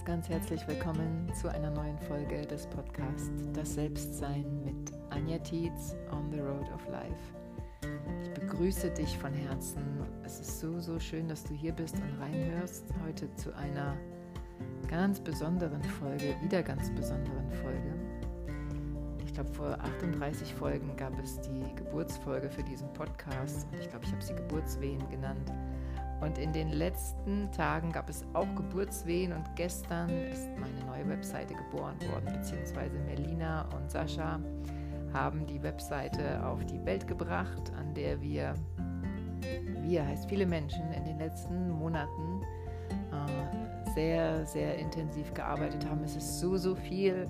ganz, ganz herzlich willkommen zu einer neuen Folge des Podcasts Das Selbstsein mit Anja Tietz on the Road of Life. Ich begrüße dich von Herzen. Es ist so, so schön, dass du hier bist und reinhörst heute zu einer ganz besonderen Folge, wieder ganz besonderen Folge. Ich glaube, vor 38 Folgen gab es die Geburtsfolge für diesen Podcast und ich glaube, ich habe sie Geburtswehen genannt. Und in den letzten Tagen gab es auch Geburtswehen und gestern ist meine neue Webseite geboren worden, beziehungsweise Melina und Sascha haben die Webseite auf die Welt gebracht, an der wir, wir heißt viele Menschen, in den letzten Monaten äh, sehr, sehr intensiv gearbeitet haben. Es ist so, so viel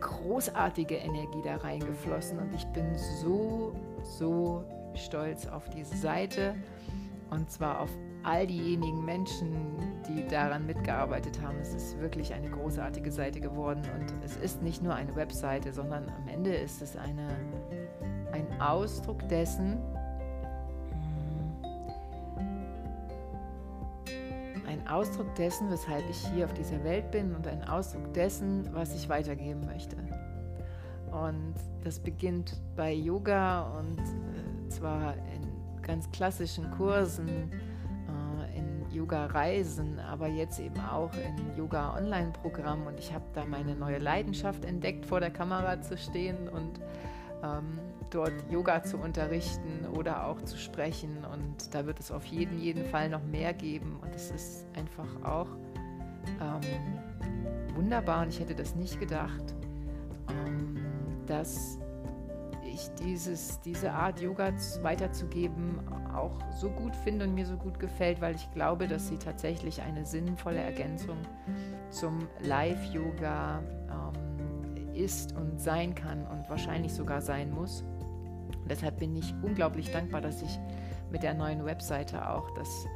großartige Energie da reingeflossen und ich bin so, so stolz auf diese Seite und zwar auf all diejenigen Menschen, die daran mitgearbeitet haben. Es ist wirklich eine großartige Seite geworden. Und es ist nicht nur eine Webseite, sondern am Ende ist es eine, ein Ausdruck dessen, ein Ausdruck dessen, weshalb ich hier auf dieser Welt bin und ein Ausdruck dessen, was ich weitergeben möchte. Und das beginnt bei Yoga und äh, zwar in ganz klassischen Kursen, äh, in Yoga-Reisen, aber jetzt eben auch in Yoga-Online-Programmen. Und ich habe da meine neue Leidenschaft entdeckt, vor der Kamera zu stehen und ähm, dort Yoga zu unterrichten oder auch zu sprechen. Und da wird es auf jeden, jeden Fall noch mehr geben. Und es ist einfach auch ähm, wunderbar. Und ich hätte das nicht gedacht, ähm, dass ich dieses, diese Art Yoga weiterzugeben auch so gut finde und mir so gut gefällt, weil ich glaube, dass sie tatsächlich eine sinnvolle Ergänzung zum Live-Yoga ähm, ist und sein kann und wahrscheinlich sogar sein muss. Und deshalb bin ich unglaublich dankbar, dass ich mit der neuen Webseite auch das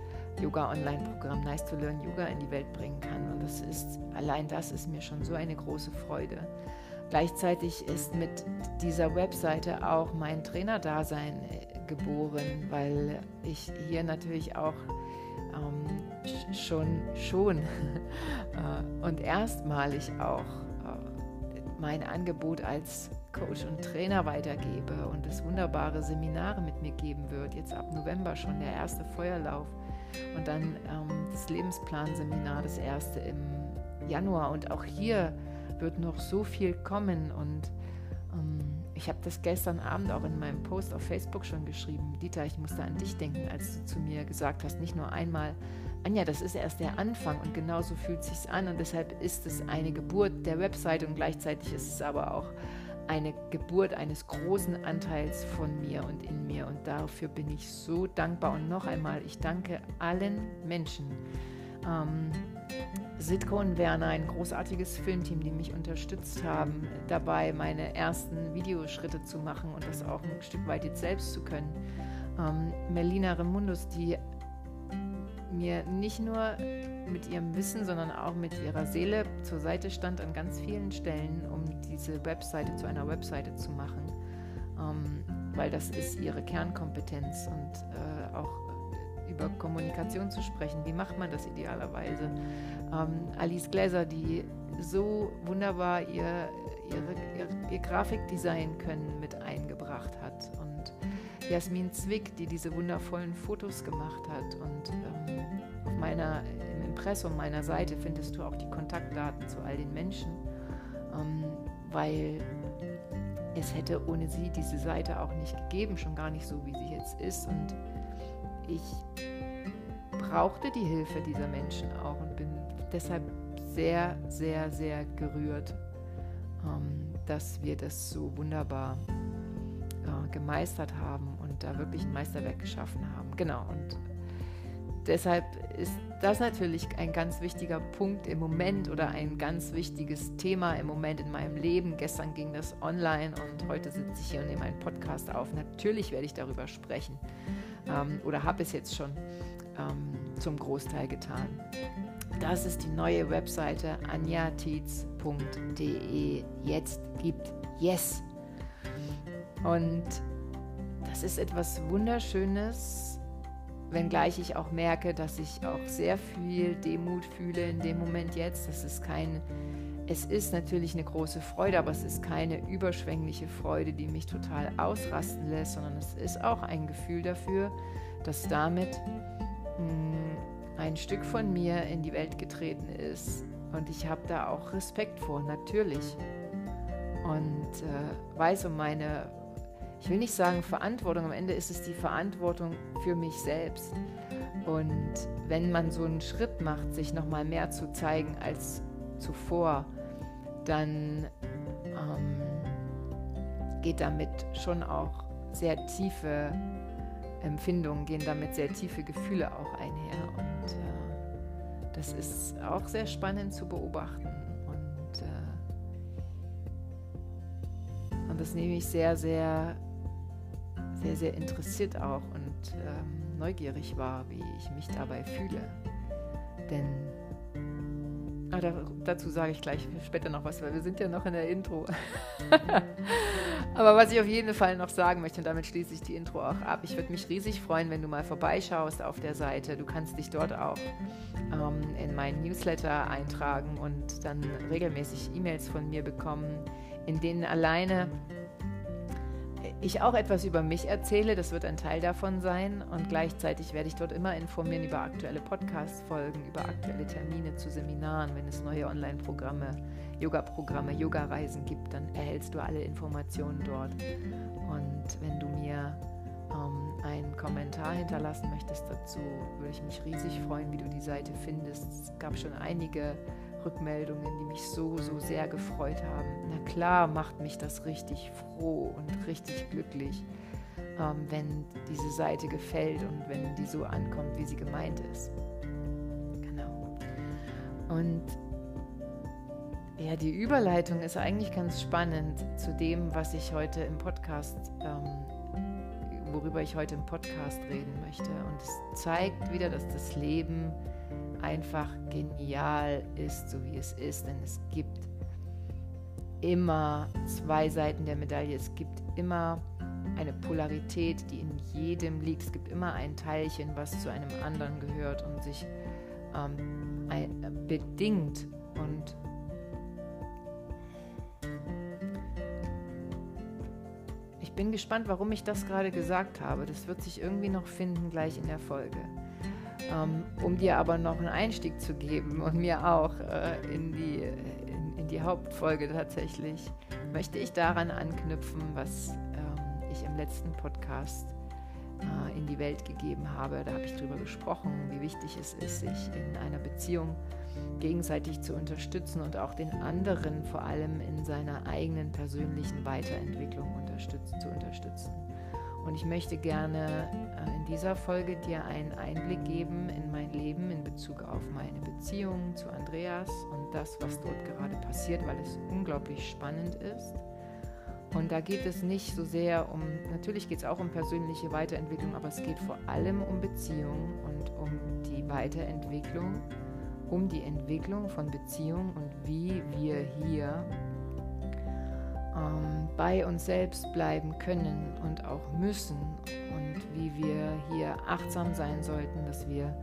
Yoga-Online-Programm Nice to Learn Yoga in die Welt bringen kann. Und das ist, allein das ist mir schon so eine große Freude. Gleichzeitig ist mit dieser Webseite auch mein Trainerdasein äh, geboren, weil ich hier natürlich auch ähm, schon, schon äh, und erstmalig auch äh, mein Angebot als Coach und Trainer weitergebe und es wunderbare Seminare mit mir geben wird. Jetzt ab November schon der erste Feuerlauf und dann ähm, das Lebensplanseminar, das erste im Januar. Und auch hier wird noch so viel kommen. Und ähm, ich habe das gestern Abend auch in meinem Post auf Facebook schon geschrieben. Dieter, ich musste an dich denken, als du zu mir gesagt hast, nicht nur einmal, Anja, das ist erst der Anfang und genauso fühlt es sich an. Und deshalb ist es eine Geburt der Website und gleichzeitig ist es aber auch eine Geburt eines großen Anteils von mir und in mir. Und dafür bin ich so dankbar. Und noch einmal, ich danke allen Menschen, ähm, Sitko und Werner, ein großartiges Filmteam, die mich unterstützt haben, dabei meine ersten Videoschritte zu machen und das auch ein Stück weit jetzt selbst zu können. Ähm, Melina Remundus, die mir nicht nur mit ihrem Wissen, sondern auch mit ihrer Seele zur Seite stand an ganz vielen Stellen, um diese Webseite zu einer Webseite zu machen, ähm, weil das ist ihre Kernkompetenz und äh, auch über Kommunikation zu sprechen. Wie macht man das idealerweise? Ähm, Alice Gläser, die so wunderbar ihr, ihre, ihr, ihr Grafikdesign können mit eingebracht hat. Und Jasmin Zwick, die diese wundervollen Fotos gemacht hat. Und ähm, auf meiner, im Impressum meiner Seite findest du auch die Kontaktdaten zu all den Menschen, ähm, weil es hätte ohne sie diese Seite auch nicht gegeben, schon gar nicht so, wie sie jetzt ist. Und ich brauchte die Hilfe dieser Menschen auch und bin deshalb sehr, sehr, sehr gerührt, ähm, dass wir das so wunderbar äh, gemeistert haben und da wirklich ein Meisterwerk geschaffen haben. Genau, und deshalb ist das natürlich ein ganz wichtiger Punkt im Moment oder ein ganz wichtiges Thema im Moment in meinem Leben. Gestern ging das online und heute sitze ich hier und nehme einen Podcast auf. Natürlich werde ich darüber sprechen ähm, oder habe es jetzt schon ähm, zum Großteil getan. Das ist die neue Webseite anjatiz.de. Jetzt gibt Yes. Und das ist etwas Wunderschönes, wenngleich ich auch merke, dass ich auch sehr viel Demut fühle in dem Moment jetzt. Das ist kein, es ist natürlich eine große Freude, aber es ist keine überschwängliche Freude, die mich total ausrasten lässt, sondern es ist auch ein Gefühl dafür, dass damit mh, hm, ein Stück von mir in die Welt getreten ist. Und ich habe da auch Respekt vor, natürlich. Und äh, weiß um meine ich will nicht sagen Verantwortung, am Ende ist es die Verantwortung für mich selbst. Und wenn man so einen Schritt macht, sich nochmal mehr zu zeigen als zuvor, dann ähm, geht damit schon auch sehr tiefe Empfindungen, gehen damit sehr tiefe Gefühle auch einher. Und äh, das ist auch sehr spannend zu beobachten. Und, äh, und das nehme ich sehr, sehr sehr, sehr interessiert auch und ähm, neugierig war, wie ich mich dabei fühle. Denn ah, da, dazu sage ich gleich später noch was, weil wir sind ja noch in der Intro. Aber was ich auf jeden Fall noch sagen möchte, und damit schließe ich die Intro auch ab, ich würde mich riesig freuen, wenn du mal vorbeischaust auf der Seite. Du kannst dich dort auch ähm, in meinen Newsletter eintragen und dann regelmäßig E-Mails von mir bekommen, in denen alleine ich auch etwas über mich erzähle. Das wird ein Teil davon sein. Und gleichzeitig werde ich dort immer informieren über aktuelle Podcast-Folgen, über aktuelle Termine zu Seminaren. Wenn es neue Online-Programme, Yoga-Programme, Yoga-Reisen gibt, dann erhältst du alle Informationen dort. Und wenn du mir ähm, einen Kommentar hinterlassen möchtest dazu, würde ich mich riesig freuen, wie du die Seite findest. Es gab schon einige Rückmeldungen, die mich so, so sehr gefreut haben. Na klar macht mich das richtig froh und richtig glücklich, ähm, wenn diese Seite gefällt und wenn die so ankommt, wie sie gemeint ist. Genau. Und ja, die Überleitung ist eigentlich ganz spannend zu dem, was ich heute im Podcast, ähm, worüber ich heute im Podcast reden möchte. Und es zeigt wieder, dass das Leben einfach genial ist, so wie es ist. Denn es gibt immer zwei Seiten der Medaille. Es gibt immer eine Polarität, die in jedem liegt. Es gibt immer ein Teilchen, was zu einem anderen gehört und sich ähm, ein, bedingt und ich bin gespannt, warum ich das gerade gesagt habe. Das wird sich irgendwie noch finden gleich in der Folge. Ähm, um dir aber noch einen Einstieg zu geben und mir auch äh, in, die, in, in, die Hauptfolge tatsächlich, möchte ich daran anknüpfen, was ähm, ich im letzten Podcast äh, in die Welt gegeben habe. Da habe ich darüber gesprochen, wie wichtig es ist, sich in einer Beziehung gegenseitig zu unterstützen und auch den anderen vor allem in seiner eigenen persönlichen Weiterentwicklung unterstütz zu unterstützen. Und ich möchte gerne äh, in dieser Folge dir einen Einblick geben in mein Leben in Bezug auf meine Beziehung zu Andreas und das, was dort gerade passiert, weil es unglaublich spannend ist. Und da geht es nicht so sehr um, natürlich geht es auch um persönliche Weiterentwicklung, aber es geht vor allem um Beziehung und um die Weiterentwicklung, um die Entwicklung von Beziehung und wie wir hier ähm, bei uns selbst bleiben können und auch müssen und wie wir hier achtsam sein sollten, dass wir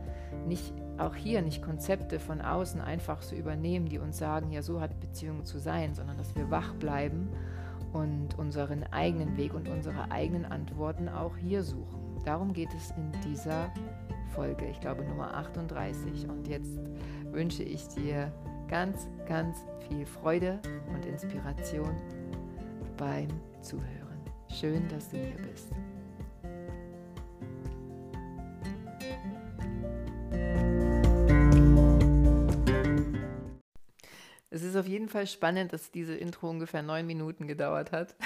nicht auch hier nicht Konzepte von außen einfach so übernehmen, die uns sagen, ja, so hat Beziehung zu sein, sondern dass wir wach bleiben und unseren eigenen Weg und unsere eigenen Antworten auch hier suchen. Darum geht es in dieser Folge, ich glaube Nummer 38. Und jetzt wünsche ich dir ganz, ganz viel Freude und Inspiration beim Zuhören. Schön, dass du hier bist. Es ist auf jeden Fall spannend, dass diese Intro ungefähr neun Minuten gedauert hat.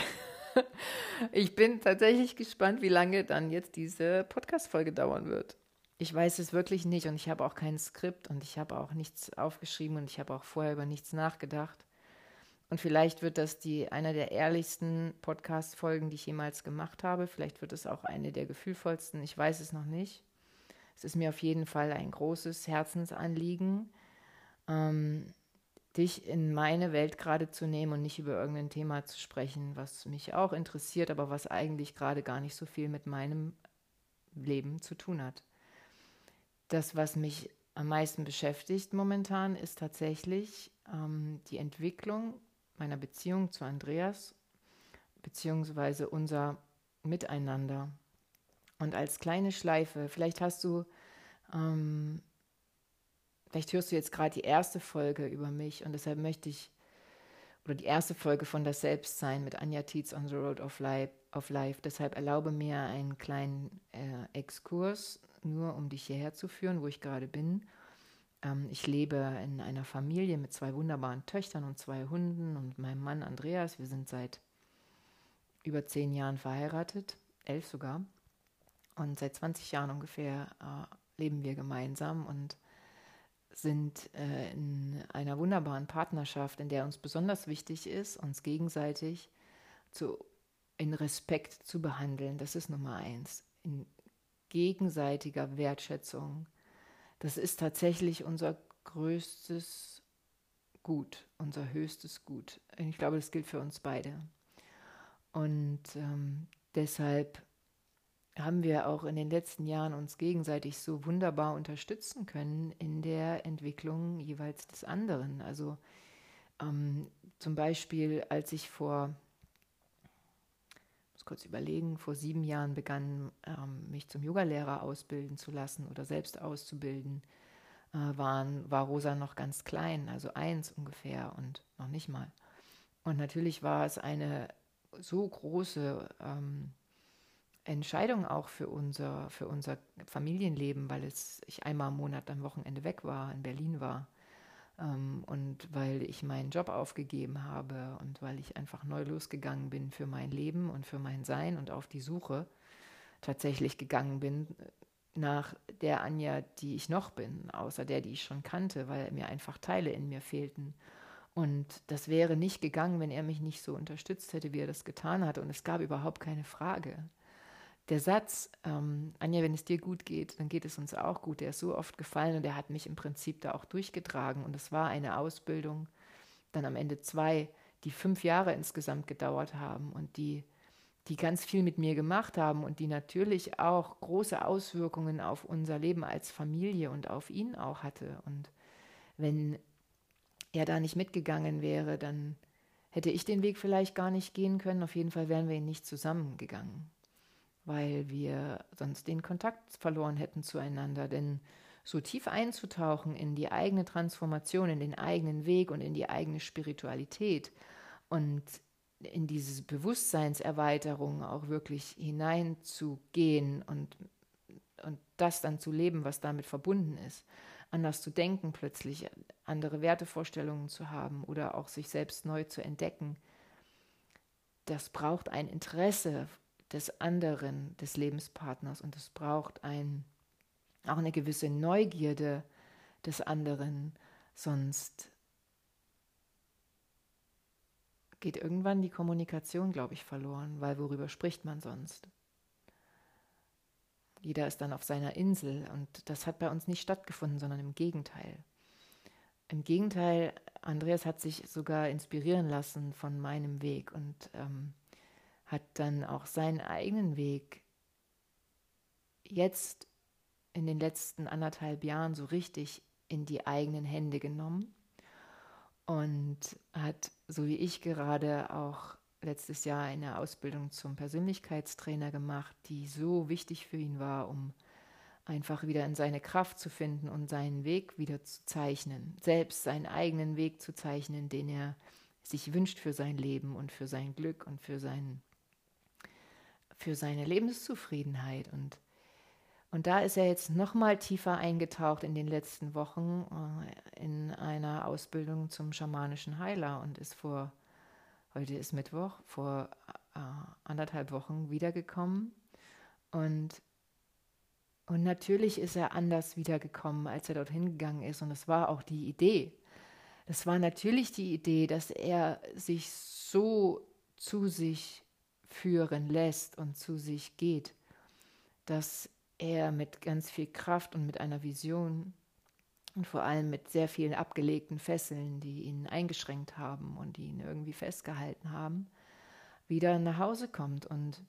Ich bin tatsächlich gespannt, wie lange dann jetzt diese Podcast-Folge dauern wird. Ich weiß es wirklich nicht und ich habe auch kein Skript und ich habe auch nichts aufgeschrieben und ich habe auch vorher über nichts nachgedacht. Und vielleicht wird das die einer der ehrlichsten Podcast-Folgen, die ich jemals gemacht habe. Vielleicht wird es auch eine der gefühlvollsten. Ich weiß es noch nicht. Es ist mir auf jeden Fall ein großes Herzensanliegen, ähm, dich in meine Welt gerade zu nehmen und nicht über irgendein Thema zu sprechen, was mich auch interessiert, aber was eigentlich gerade gar nicht so viel mit meinem Leben zu tun hat. das, was mich am meisten beschäftigt momentan, ist tatsächlich ähm, die Entwicklung meiner Beziehung zu Andreas, beziehungsweise unser Miteinander. Und als kleine Schleife, vielleicht hast du, ähm, vielleicht hörst du jetzt gerade die erste Folge über mich und deshalb möchte ich, oder die erste Folge von das Selbstsein mit Anja Tietz on the Road of Life, of Life. Deshalb erlaube mir einen kleinen äh, Exkurs, nur um dich hierher zu führen, wo ich gerade bin. Ähm, ich lebe in einer Familie mit zwei wunderbaren Töchtern und zwei Hunden und meinem Mann Andreas. Wir sind seit über zehn Jahren verheiratet, elf sogar. Und seit 20 Jahren ungefähr äh, leben wir gemeinsam und sind äh, in einer wunderbaren Partnerschaft, in der uns besonders wichtig ist, uns gegenseitig zu, in Respekt zu behandeln. Das ist Nummer eins. In gegenseitiger Wertschätzung. Das ist tatsächlich unser größtes Gut, unser höchstes Gut. Ich glaube, das gilt für uns beide. Und ähm, deshalb haben wir auch in den letzten Jahren uns gegenseitig so wunderbar unterstützen können in der Entwicklung jeweils des anderen. Also ähm, zum Beispiel, als ich vor, kurz überlegen, vor sieben Jahren begann, ähm, mich zum Yogalehrer ausbilden zu lassen oder selbst auszubilden, äh, waren, war Rosa noch ganz klein, also eins ungefähr und noch nicht mal. Und natürlich war es eine so große ähm, Entscheidung auch für unser, für unser Familienleben, weil es, ich einmal im Monat am Wochenende weg war, in Berlin war. Ähm, und weil ich meinen Job aufgegeben habe und weil ich einfach neu losgegangen bin für mein Leben und für mein Sein und auf die Suche tatsächlich gegangen bin nach der Anja, die ich noch bin, außer der, die ich schon kannte, weil mir einfach Teile in mir fehlten. Und das wäre nicht gegangen, wenn er mich nicht so unterstützt hätte, wie er das getan hat. Und es gab überhaupt keine Frage. Der Satz, ähm, Anja, wenn es dir gut geht, dann geht es uns auch gut, der ist so oft gefallen und der hat mich im Prinzip da auch durchgetragen. Und es war eine Ausbildung, dann am Ende zwei, die fünf Jahre insgesamt gedauert haben und die, die ganz viel mit mir gemacht haben und die natürlich auch große Auswirkungen auf unser Leben als Familie und auf ihn auch hatte. Und wenn er da nicht mitgegangen wäre, dann hätte ich den Weg vielleicht gar nicht gehen können. Auf jeden Fall wären wir ihn nicht zusammengegangen, weil wir sonst den Kontakt verloren hätten zueinander. Denn so tief einzutauchen in die eigene Transformation, in den eigenen Weg und in die eigene Spiritualität und in diese Bewusstseinserweiterung auch wirklich hineinzugehen und, und das dann zu leben, was damit verbunden ist anders zu denken plötzlich, andere Wertevorstellungen zu haben oder auch sich selbst neu zu entdecken. Das braucht ein Interesse des anderen, des Lebenspartners. Und es braucht ein, auch eine gewisse Neugierde des anderen, sonst geht irgendwann die Kommunikation, glaube ich, verloren, weil worüber spricht man sonst? Jeder ist dann auf seiner Insel. Und das hat bei uns nicht stattgefunden, sondern im Gegenteil. Im Gegenteil, Andreas hat sich sogar inspirieren lassen von meinem Weg. Und ähm, hat dann auch seinen eigenen Weg. Jetzt in den letzten anderthalb Jahren so richtig in die eigenen Hände genommen und hat, so wie ich gerade, auch letztes Jahr eine Ausbildung zum Persönlichkeitstrainer gemacht, die so wichtig für ihn war, um einfach wieder in seine Kraft zu finden und seinen Weg wieder zu zeichnen, selbst seinen eigenen Weg zu zeichnen, den er sich wünscht für sein Leben und für sein Glück und für, sein, für seine Lebenszufriedenheit. Und, und da ist er jetzt nochmal tiefer eingetaucht in den letzten Wochen äh, in einer Ausbildung zum schamanischen Heiler und ist vor heute ist Mittwoch, vor äh, anderthalb Wochen wiedergekommen. Und, und natürlich ist er anders wiedergekommen, als er dorthin gegangen ist. Und es war auch die Idee. Das war natürlich die Idee, dass er sich so zu sich führen lässt und zu sich geht, dass er mit ganz viel Kraft und mit einer Vision und vor allem mit sehr vielen abgelegten Fesseln, die ihn eingeschränkt haben und die ihn irgendwie festgehalten haben, wieder nach Hause kommt. Und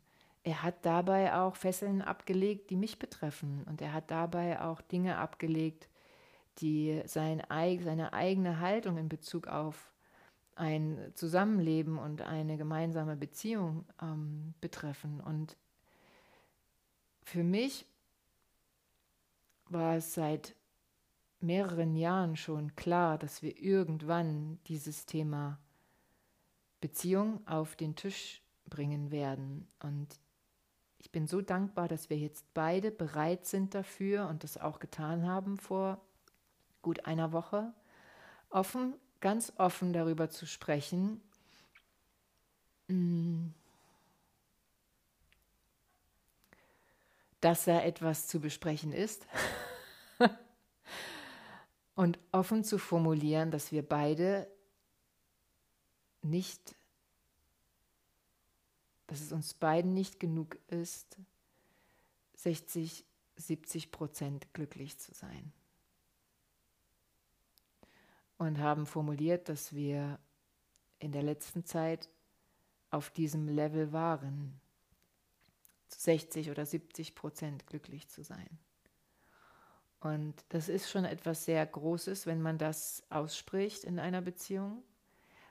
er hat dabei auch Fesseln abgelegt, die mich betreffen. Und er hat dabei auch Dinge abgelegt, die sein, seine eigene Haltung in Bezug auf ein Zusammenleben und eine gemeinsame Beziehung ähm, betreffen. Und für mich war es seit mehreren Jahren schon klar, dass wir irgendwann dieses Thema Beziehung auf den Tisch bringen werden. Und ich bin so dankbar, dass wir jetzt beide bereit sind dafür und das auch getan haben vor gut einer Woche, offen, ganz offen darüber zu sprechen. Mm, dass da etwas zu besprechen ist. und offen zu formulieren, dass wir beide nicht, dass es uns beiden nicht genug ist, 60, 70 Prozent glücklich zu sein. Und haben formuliert, dass wir in der letzten Zeit auf diesem Level waren, 60 oder 70 Prozent glücklich zu sein. Und das ist schon etwas sehr Großes, wenn man das ausspricht in einer Beziehung,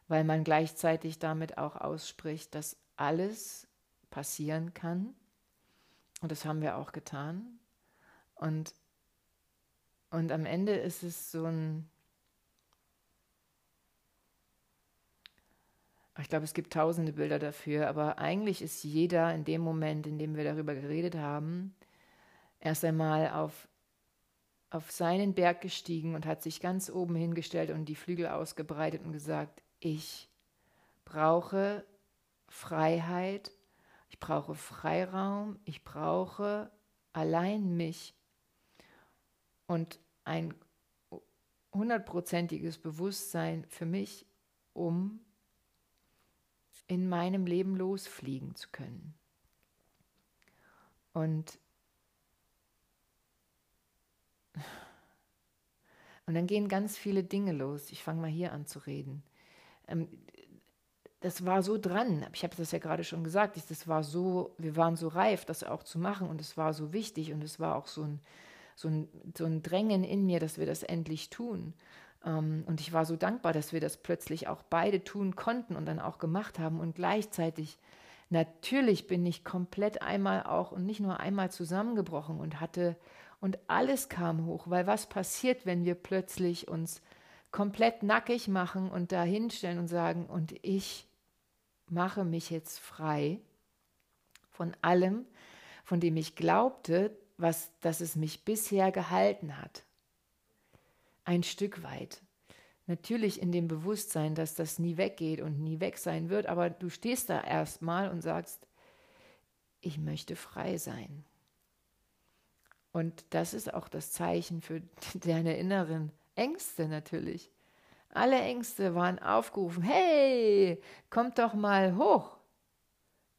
weil man gleichzeitig damit auch ausspricht, dass alles passieren kann. Und das haben wir auch getan. Und, und am Ende ist es so ein, ich glaube, es gibt tausende Bilder dafür, aber eigentlich ist jeder in dem Moment, in dem wir darüber geredet haben, erst einmal auf auf seinen Berg gestiegen und hat sich ganz oben hingestellt und die Flügel ausgebreitet und gesagt, ich brauche Freiheit, ich brauche Freiraum, ich brauche allein mich und ein hundertprozentiges Bewusstsein für mich, um in meinem Leben losfliegen zu können. Und Und dann gehen ganz viele Dinge los. Ich fange mal hier an zu reden. Ähm, das war so dran. Ich habe das ja gerade schon gesagt. Das war so, wir waren so reif, das auch zu machen und es war so wichtig und es war auch so ein, so ein, so ein Drängen in mir, dass wir das endlich tun. Ähm, und ich war so dankbar, dass wir das plötzlich auch beide tun konnten und dann auch gemacht haben und gleichzeitig natürlich bin ich komplett einmal auch und nicht nur einmal zusammengebrochen und hatte und alles kam hoch, weil was passiert, wenn wir plötzlich uns komplett nackig machen und da hinstellen und sagen, und ich mache mich jetzt frei von allem, von dem ich glaubte, was, dass es mich bisher gehalten hat. Ein Stück weit. Natürlich in dem Bewusstsein, dass das nie weggeht und nie weg sein wird, aber du stehst da erstmal und sagst, ich möchte frei sein. Und das ist auch das Zeichen für deine inneren Ängste natürlich. Alle Ängste waren aufgerufen, hey, kommt doch mal hoch.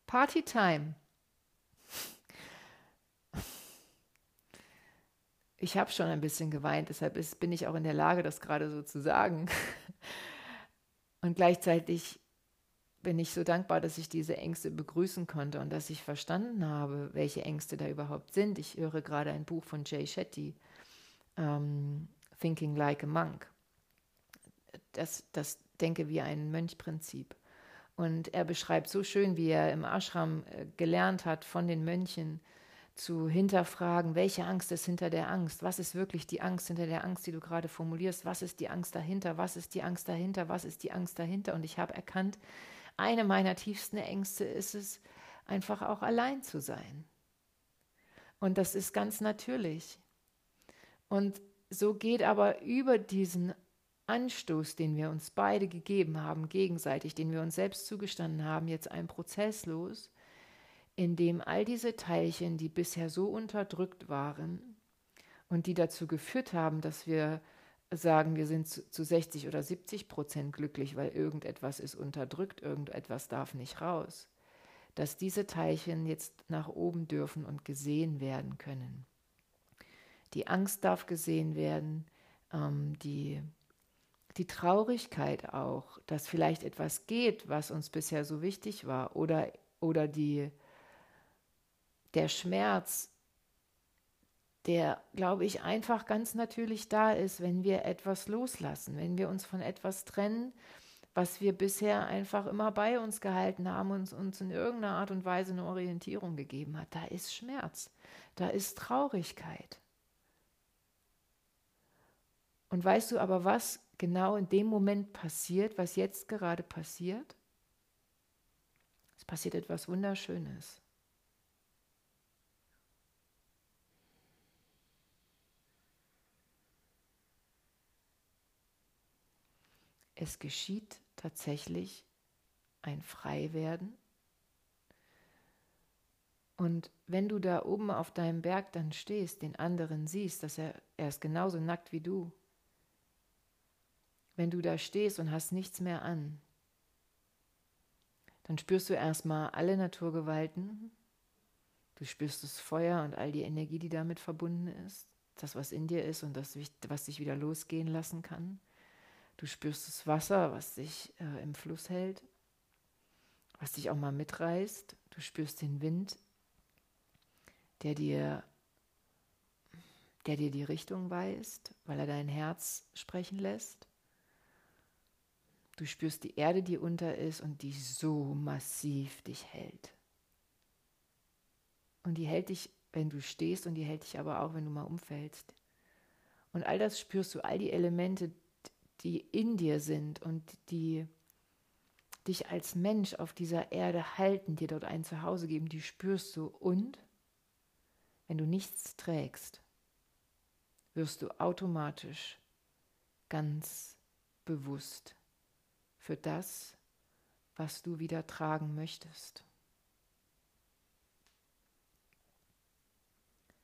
Partytime. Ich habe schon ein bisschen geweint, deshalb ist, bin ich auch in der Lage, das gerade so zu sagen. Und gleichzeitig bin ich so dankbar, dass ich diese Ängste begrüßen konnte und dass ich verstanden habe, welche Ängste da überhaupt sind. Ich höre gerade ein Buch von Jay Shetty, ähm, Thinking Like a Monk. Das, das Denke wie ein Mönchprinzip. Und er beschreibt so schön, wie er im Ashram äh, gelernt hat von den Mönchen, zu hinterfragen, welche Angst ist hinter der Angst? Was ist wirklich die Angst hinter der Angst, die du gerade formulierst? Was ist die Angst dahinter? Was ist die Angst dahinter? Was ist die Angst dahinter? Und ich habe erkannt, eine meiner tiefsten Ängste ist es, einfach auch allein zu sein. Und das ist ganz natürlich. Und so geht aber über diesen Anstoß, den wir uns beide gegeben haben, gegenseitig, den wir uns selbst zugestanden haben, jetzt ein Prozess los, in dem all diese Teilchen, die bisher so unterdrückt waren und die dazu geführt haben, dass wir sagen, wir sind zu 60 oder 70 Prozent glücklich, weil irgendetwas ist unterdrückt, irgendetwas darf nicht raus, dass diese Teilchen jetzt nach oben dürfen und gesehen werden können. Die Angst darf gesehen werden, ähm, die, die Traurigkeit auch, dass vielleicht etwas geht, was uns bisher so wichtig war, oder, oder die, der Schmerz, der, glaube ich, einfach ganz natürlich da ist, wenn wir etwas loslassen, wenn wir uns von etwas trennen, was wir bisher einfach immer bei uns gehalten haben und uns in irgendeiner Art und Weise eine Orientierung gegeben hat. Da ist Schmerz, da ist Traurigkeit. Und weißt du aber, was genau in dem Moment passiert, was jetzt gerade passiert? Es passiert etwas Wunderschönes. Es geschieht tatsächlich ein Freiwerden. Und wenn du da oben auf deinem Berg dann stehst, den anderen siehst, dass er, er ist genauso nackt wie du, wenn du da stehst und hast nichts mehr an, dann spürst du erstmal alle Naturgewalten. Du spürst das Feuer und all die Energie, die damit verbunden ist. Das, was in dir ist und das, was dich wieder losgehen lassen kann. Du spürst das Wasser, was dich äh, im Fluss hält, was dich auch mal mitreißt. Du spürst den Wind, der dir, der dir die Richtung weist, weil er dein Herz sprechen lässt. Du spürst die Erde, die unter ist und die so massiv dich hält. Und die hält dich, wenn du stehst und die hält dich aber auch, wenn du mal umfällst. Und all das spürst du, all die Elemente, die in dir sind und die dich als Mensch auf dieser Erde halten, dir dort ein Zuhause geben, die spürst du. Und wenn du nichts trägst, wirst du automatisch ganz bewusst für das, was du wieder tragen möchtest.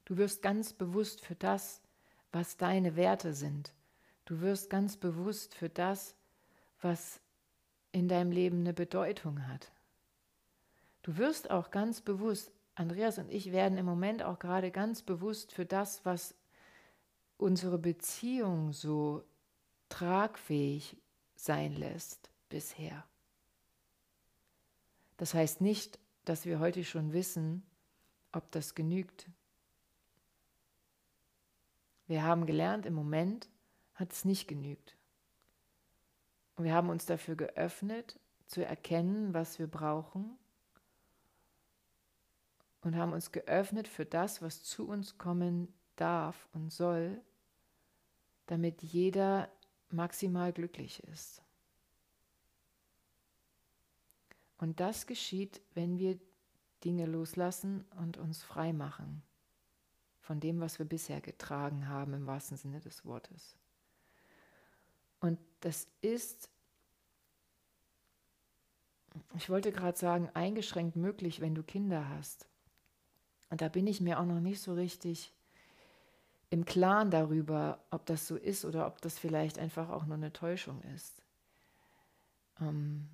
Du wirst ganz bewusst für das, was deine Werte sind. Du wirst ganz bewusst für das, was in deinem Leben eine Bedeutung hat. Du wirst auch ganz bewusst, Andreas und ich werden im Moment auch gerade ganz bewusst für das, was unsere Beziehung so tragfähig sein lässt bisher. Das heißt nicht, dass wir heute schon wissen, ob das genügt. Wir haben gelernt, im Moment hat es nicht genügt. Wir haben uns dafür geöffnet, zu erkennen, was wir brauchen und haben uns geöffnet für das, was zu uns kommen darf und soll, damit jeder maximal glücklich ist. Und das geschieht, wenn wir Dinge loslassen und uns frei machen von dem, was wir bisher getragen haben, im wahrsten Sinne des Wortes. Und das ist, ich wollte gerade sagen, eingeschränkt möglich, wenn du Kinder hast. Und da bin ich mir auch noch nicht so richtig im Klaren darüber, ob das so ist oder ob das vielleicht einfach auch nur eine Täuschung ist. Ähm,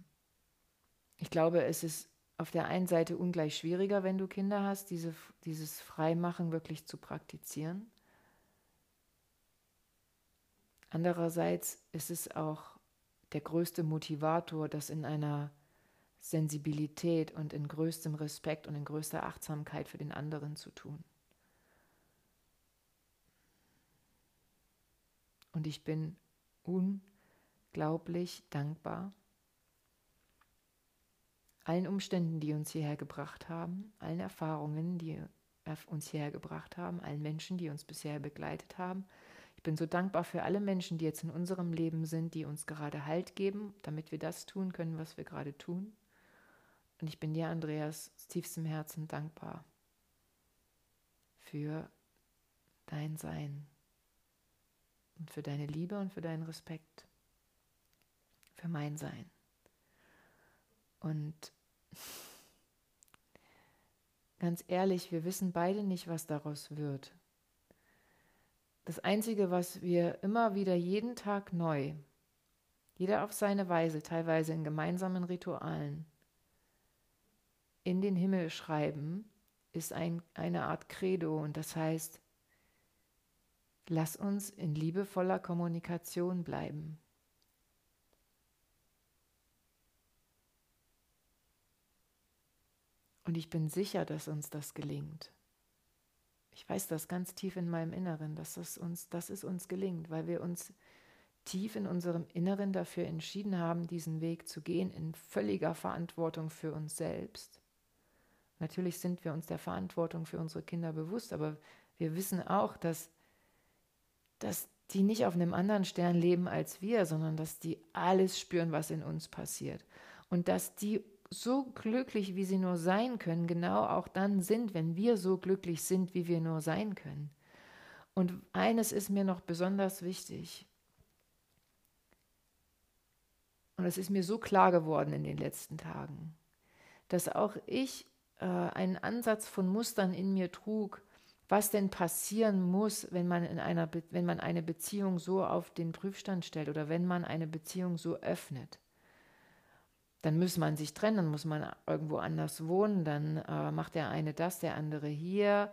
ich glaube, es ist auf der einen Seite ungleich schwieriger, wenn du Kinder hast, diese, dieses Freimachen wirklich zu praktizieren. Andererseits ist es auch der größte Motivator, das in einer Sensibilität und in größtem Respekt und in größter Achtsamkeit für den anderen zu tun. Und ich bin unglaublich dankbar allen Umständen, die uns hierher gebracht haben, allen Erfahrungen, die uns hierher gebracht haben, allen Menschen, die uns bisher begleitet haben. Ich bin so dankbar für alle Menschen, die jetzt in unserem Leben sind, die uns gerade Halt geben, damit wir das tun können, was wir gerade tun. Und ich bin dir, Andreas, aus tiefstem Herzen dankbar für dein Sein und für deine Liebe und für deinen Respekt, für mein Sein. Und Ganz ehrlich, wir wissen beide nicht, was daraus wird. Das Einzige, was wir immer wieder jeden Tag neu, jeder auf seine Weise, teilweise in gemeinsamen Ritualen, in den Himmel schreiben, ist ein, eine Art Credo und das heißt, lass uns in liebevoller Kommunikation bleiben. Und ich bin sicher, dass uns das gelingt. Ich weiß das ganz tief in meinem Inneren, dass es uns, dass es uns gelingt, weil wir uns tief in unserem Inneren dafür entschieden haben, diesen Weg zu gehen, in völliger Verantwortung für uns selbst. Natürlich sind wir uns der Verantwortung für unsere Kinder bewusst, aber wir wissen auch, dass, dass die nicht auf einem anderen Stern leben als wir, sondern dass die alles spüren, was in uns passiert. Und dass die so glücklich, wie sie nur sein können, genau auch dann sind, wenn wir so glücklich sind, wie wir nur sein können. Und eines ist mir noch besonders wichtig. Und es ist mir so klar geworden in den letzten Tagen, dass auch ich äh, einen Ansatz von Mustern in mir trug, was denn passieren muss, wenn man, in einer wenn man eine Beziehung so auf den Prüfstand stellt oder wenn man eine Beziehung so öffnet. Dann muss man sich trennen, dann muss man irgendwo anders wohnen, dann äh, macht der eine das, der andere hier.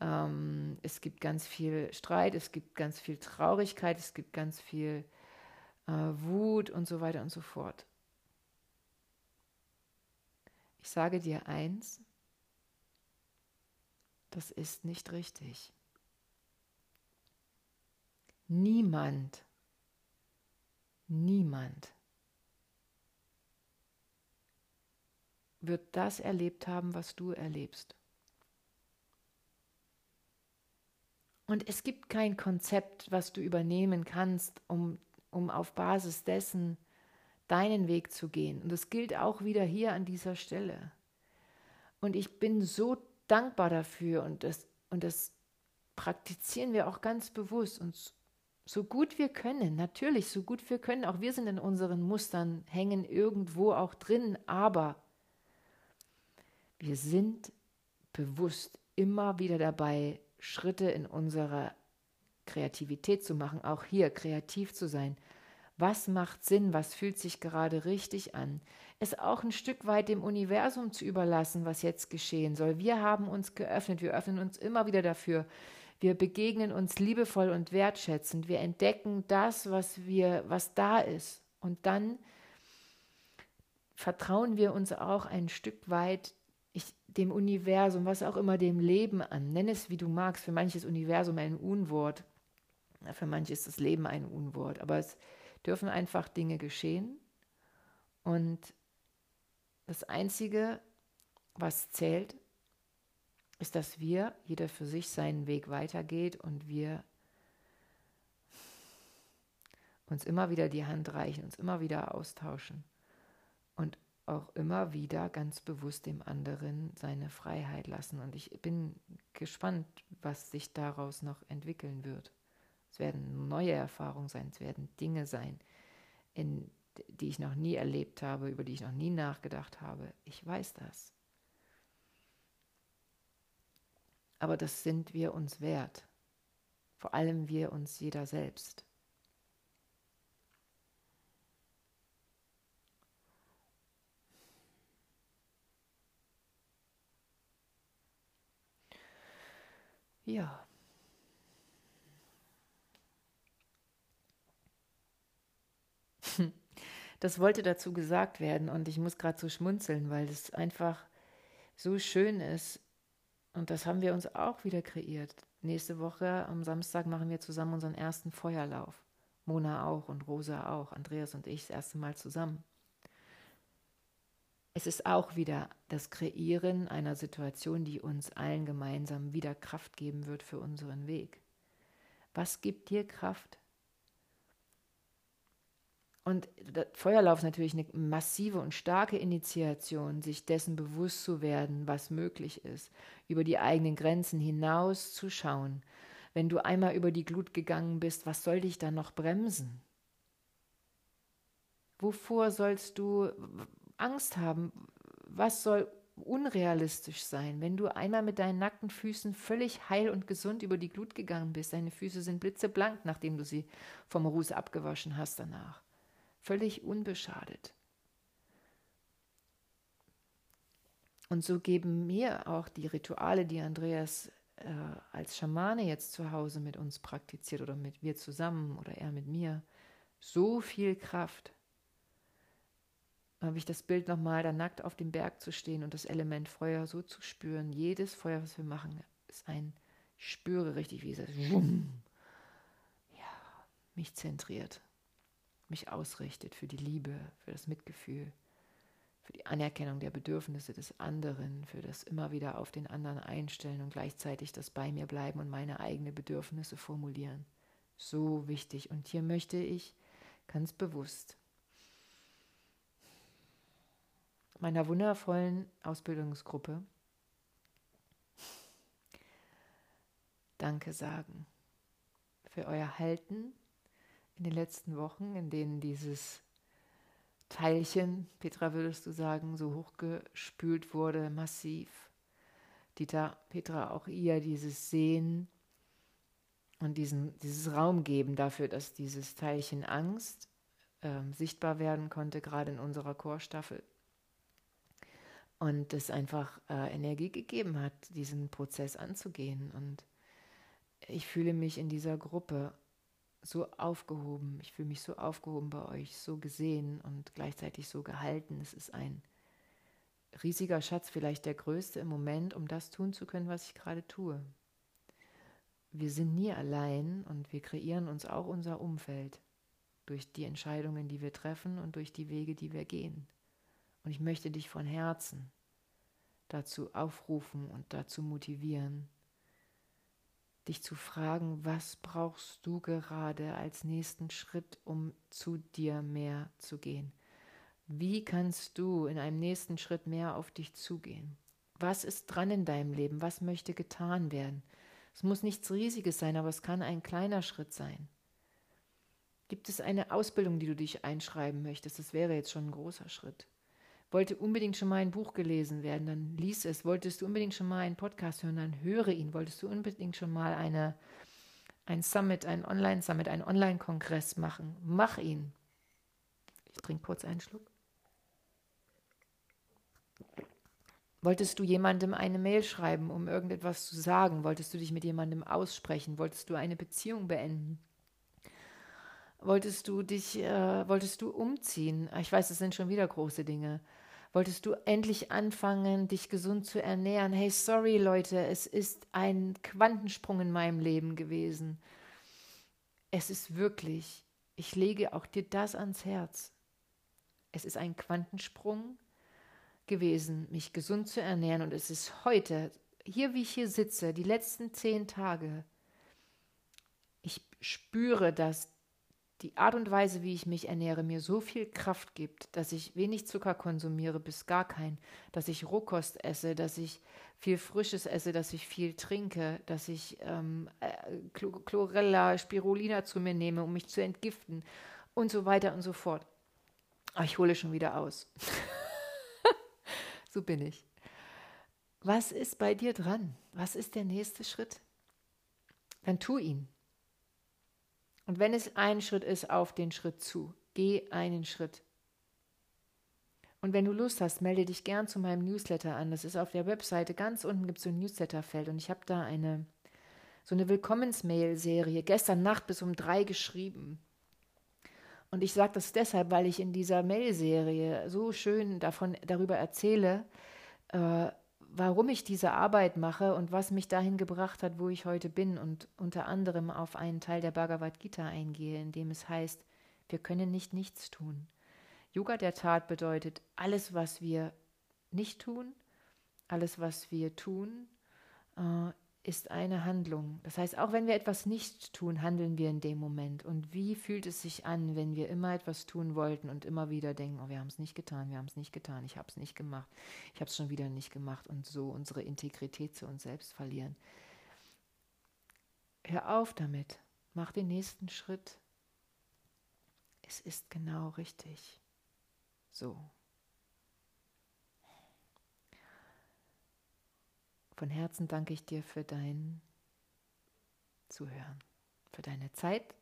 Ähm, es gibt ganz viel Streit, es gibt ganz viel Traurigkeit, es gibt ganz viel äh, Wut und so weiter und so fort. Ich sage dir eins, das ist nicht richtig. Niemand, niemand wird das erlebt haben, was du erlebst. Und es gibt kein Konzept, was du übernehmen kannst, um, um auf Basis dessen deinen Weg zu gehen. Und das gilt auch wieder hier an dieser Stelle. Und ich bin so dankbar dafür und das, und das praktizieren wir auch ganz bewusst und so gut wir können, natürlich, so gut wir können, auch wir sind in unseren Mustern, hängen irgendwo auch drin, aber wir sind bewusst immer wieder dabei, Schritte in unserer Kreativität zu machen, auch hier kreativ zu sein. Was macht Sinn? Was fühlt sich gerade richtig an? Es auch ein Stück weit dem Universum zu überlassen, was jetzt geschehen soll. Wir haben uns geöffnet, wir öffnen uns immer wieder dafür. Wir begegnen uns liebevoll und wertschätzend. Wir entdecken das, was wir, was da ist. Und dann vertrauen wir uns auch ein Stück weit ich, dem Universum, was auch immer dem Leben an. Nenn es wie du magst. Für manches Universum ein Unwort. Für manche ist das Leben ein Unwort. Aber es dürfen einfach Dinge geschehen. Und das Einzige, was zählt, ist, dass wir, jeder für sich seinen Weg weitergeht und wir uns immer wieder die Hand reichen, uns immer wieder austauschen auch immer wieder ganz bewusst dem anderen seine Freiheit lassen. Und ich bin gespannt, was sich daraus noch entwickeln wird. Es werden neue Erfahrungen sein, es werden Dinge sein, in, die ich noch nie erlebt habe, über die ich noch nie nachgedacht habe. Ich weiß das. Aber das sind wir uns wert. Vor allem wir uns jeder selbst. Ja. Das wollte dazu gesagt werden und ich muss gerade so schmunzeln, weil es einfach so schön ist. Und das haben wir uns auch wieder kreiert. Nächste Woche am Samstag machen wir zusammen unseren ersten Feuerlauf. Mona auch und Rosa auch, Andreas und ich das erste Mal zusammen. Es ist auch wieder das Kreieren einer Situation, die uns allen gemeinsam wieder Kraft geben wird für unseren Weg. Was gibt dir Kraft? Und Feuerlauf ist natürlich eine massive und starke Initiation, sich dessen bewusst zu werden, was möglich ist, über die eigenen Grenzen hinaus zu schauen. Wenn du einmal über die Glut gegangen bist, was soll dich dann noch bremsen? Wovor sollst du, Angst haben, was soll unrealistisch sein, wenn du einmal mit deinen nackten Füßen völlig heil und gesund über die Glut gegangen bist. Deine Füße sind blitzeblank, nachdem du sie vom Ruß abgewaschen hast danach. Völlig unbeschadet. Und so geben mir auch die Rituale, die Andreas äh, als Schamane jetzt zu Hause mit uns praktiziert oder mit wir zusammen oder er mit mir, so viel Kraft habe ich das Bild nochmal, da nackt auf dem Berg zu stehen und das Element Feuer so zu spüren. Jedes Feuer, was wir machen, ist ein, spüre richtig, wie es ja, mich zentriert, mich ausrichtet für die Liebe, für das Mitgefühl, für die Anerkennung der Bedürfnisse des anderen, für das immer wieder auf den anderen einstellen und gleichzeitig das bei mir bleiben und meine eigenen Bedürfnisse formulieren. So wichtig. Und hier möchte ich ganz bewusst meiner wundervollen Ausbildungsgruppe Danke sagen für euer Halten in den letzten Wochen, in denen dieses Teilchen, Petra würdest du sagen, so hochgespült wurde, massiv. Dieter, Petra, auch ihr dieses Sehen und diesen, dieses Raum geben dafür, dass dieses Teilchen Angst äh, sichtbar werden konnte, gerade in unserer Chorstaffel und es einfach äh, Energie gegeben hat, diesen Prozess anzugehen. Und ich fühle mich in dieser Gruppe so aufgehoben. Ich fühle mich so aufgehoben bei euch, so gesehen und gleichzeitig so gehalten. Es ist ein riesiger Schatz, vielleicht der größte im Moment, um das tun zu können, was ich gerade tue. Wir sind nie allein und wir kreieren uns auch unser Umfeld durch die Entscheidungen, die wir treffen und durch die Wege, die wir gehen. Und ich möchte dich von Herzen dazu aufrufen und dazu motivieren, dich zu fragen, was brauchst du gerade als nächsten Schritt, um zu dir mehr zu gehen? Wie kannst du in einem nächsten Schritt mehr auf dich zugehen? Was ist dran in deinem Leben? Was möchte getan werden? Es muss nichts Riesiges sein, aber es kann ein kleiner Schritt sein. Gibt es eine Ausbildung, die du dich einschreiben möchtest? Das wäre jetzt schon ein großer Schritt wollte unbedingt schon mal ein Buch gelesen werden, dann lies es. Wolltest du unbedingt schon mal einen Podcast hören, dann höre ihn. Wolltest du unbedingt schon mal eine, ein Summit, ein Online-Summit, einen Online-Kongress machen, mach ihn. Ich trinke kurz einen Schluck. Wolltest du jemandem eine Mail schreiben, um irgendetwas zu sagen? Wolltest du dich mit jemandem aussprechen? Wolltest du eine Beziehung beenden? Wolltest du dich, äh, wolltest du umziehen? Ich weiß, es sind schon wieder große Dinge. Wolltest du endlich anfangen, dich gesund zu ernähren? Hey, sorry Leute, es ist ein Quantensprung in meinem Leben gewesen. Es ist wirklich, ich lege auch dir das ans Herz. Es ist ein Quantensprung gewesen, mich gesund zu ernähren. Und es ist heute, hier wie ich hier sitze, die letzten zehn Tage, ich spüre, dass die Art und Weise, wie ich mich ernähre, mir so viel Kraft gibt, dass ich wenig Zucker konsumiere, bis gar kein, dass ich Rohkost esse, dass ich viel Frisches esse, dass ich viel trinke, dass ich ähm, äh, Chlorella, Spirulina zu mir nehme, um mich zu entgiften und so weiter und so fort. Aber ich hole schon wieder aus. so bin ich. Was ist bei dir dran? Was ist der nächste Schritt? Dann tu ihn. Und wenn es ein Schritt ist, auf den Schritt zu. Geh einen Schritt. Und wenn du Lust hast, melde dich gern zu meinem Newsletter an. Das ist auf der Webseite. Ganz unten gibt es so ein Newsletterfeld und ich habe da eine so eine Willkommensmail-Serie gestern Nacht bis um drei geschrieben. Und ich sage das deshalb, weil ich in dieser Mail-Serie so schön davon darüber erzähle, äh, warum ich diese Arbeit mache und was mich dahin gebracht hat, wo ich heute bin und unter anderem auf einen Teil der Bhagavad Gita eingehe, in dem es heißt, wir können nicht nichts tun. Yoga der Tat bedeutet, alles, was wir nicht tun, alles, was wir tun, äh, ist eine Handlung. Das heißt, auch wenn wir etwas nicht tun, handeln wir in dem Moment. Und wie fühlt es sich an, wenn wir immer etwas tun wollten und immer wieder denken, oh, wir haben es nicht getan, wir haben es nicht getan, ich habe es nicht gemacht, ich habe es schon wieder nicht gemacht und so unsere Integrität zu uns selbst verlieren. Hör auf damit, mach den nächsten Schritt. Es ist genau richtig. So. Von Herzen danke ich dir für dein Zuhören, für deine Zeit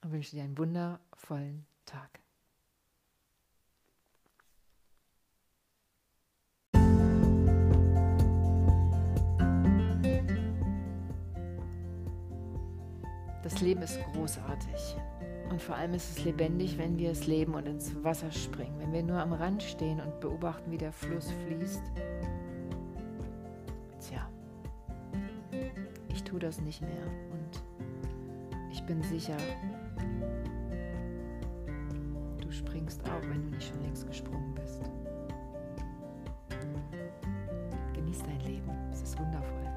und wünsche dir einen wundervollen Tag. Das Leben ist großartig. Und vor allem ist es lebendig, wenn wir es leben und ins Wasser springen. Wenn wir nur am Rand stehen und beobachten, wie der Fluss fließt. Das nicht mehr. Und ich bin sicher, du springst auch, wenn du nicht schon längst gesprungen bist. Genieß dein Leben, es ist wundervoll.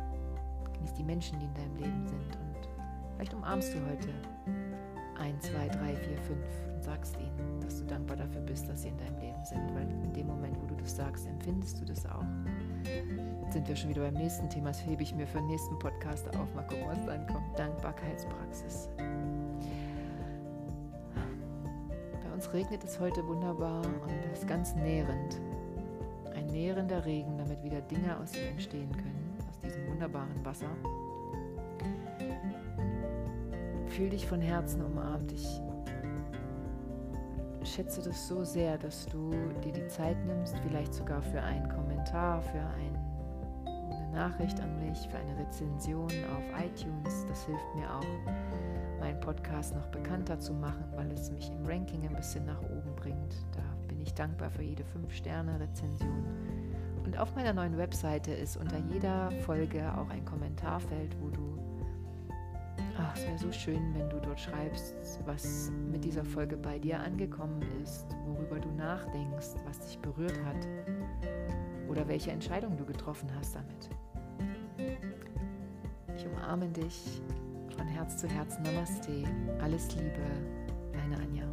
Genieß die Menschen, die in deinem Leben sind. Und vielleicht umarmst du heute 1, 2, 3, 4, 5 und sagst ihnen, dass du dankbar dafür bist, dass sie in deinem Leben sind, weil in dem Moment, wo du das sagst, empfindest du das auch. Sind wir schon wieder beim nächsten Thema, das hebe ich mir für den nächsten Podcast auf. Mal gucken, was dann kommt. Dankbarkeitspraxis. Bei uns regnet es heute wunderbar und es ist ganz nährend. Ein nährender Regen, damit wieder Dinge aus ihm entstehen können, aus diesem wunderbaren Wasser fühl dich von Herzen umarmt. Ich schätze das so sehr, dass du dir die Zeit nimmst, vielleicht sogar für einen Kommentar, für ein, eine Nachricht an mich, für eine Rezension auf iTunes. Das hilft mir auch, meinen Podcast noch bekannter zu machen, weil es mich im Ranking ein bisschen nach oben bringt. Da bin ich dankbar für jede 5-Sterne-Rezension. Und auf meiner neuen Webseite ist unter jeder Folge auch ein Kommentarfeld, wo du Ach, es wäre so schön, wenn du dort schreibst, was mit dieser Folge bei dir angekommen ist, worüber du nachdenkst, was dich berührt hat oder welche Entscheidung du getroffen hast damit. Ich umarme dich von Herz zu Herz. Namaste. Alles Liebe, deine Anja.